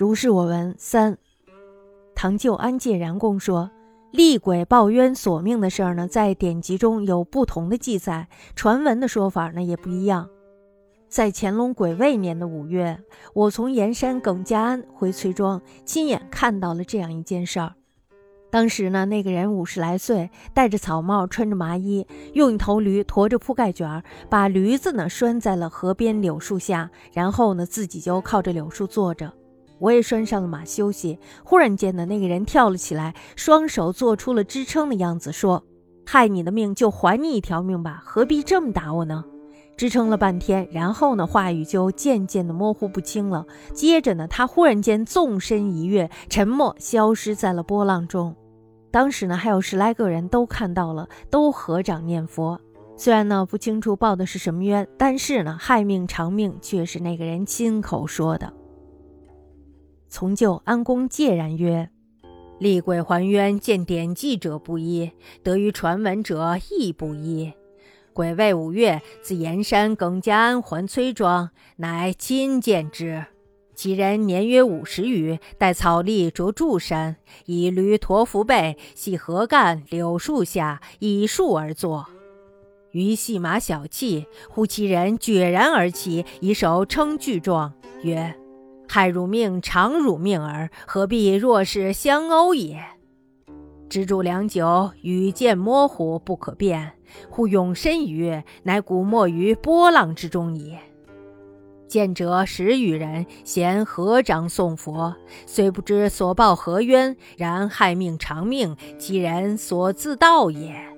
如是我闻。三，唐旧安介然公说，厉鬼报冤索命的事儿呢，在典籍中有不同的记载，传闻的说法呢也不一样。在乾隆癸未年的五月，我从盐山耿家庵回崔庄，亲眼看到了这样一件事儿。当时呢，那个人五十来岁，戴着草帽，穿着麻衣，用一头驴驮着铺盖卷儿，把驴子呢拴在了河边柳树下，然后呢自己就靠着柳树坐着。我也拴上了马休息。忽然间呢，那个人跳了起来，双手做出了支撑的样子，说：“害你的命就还你一条命吧，何必这么打我呢？”支撑了半天，然后呢，话语就渐渐的模糊不清了。接着呢，他忽然间纵身一跃，沉默消失在了波浪中。当时呢，还有十来个人都看到了，都合掌念佛。虽然呢不清楚报的是什么冤，但是呢，害命偿命却是那个人亲口说的。从旧安公介然曰：“厉鬼还冤，见典记者不一，得于传闻者亦不一。癸未五月，自盐山耿家安还崔庄，乃亲见之。其人年约五十余，戴草笠，着柱衫，以驴驮伏背，系禾干柳树下，以树而坐。于系马小憩，忽其人决然而起，以手称巨状，曰。”害汝命，常汝命耳，何必若是相殴也？止住良久，语渐模糊，不可辨。忽永身一跃，乃古没于波浪之中也。见者十余人，咸合掌诵佛，虽不知所报何冤，然害命偿命，其人所自道也。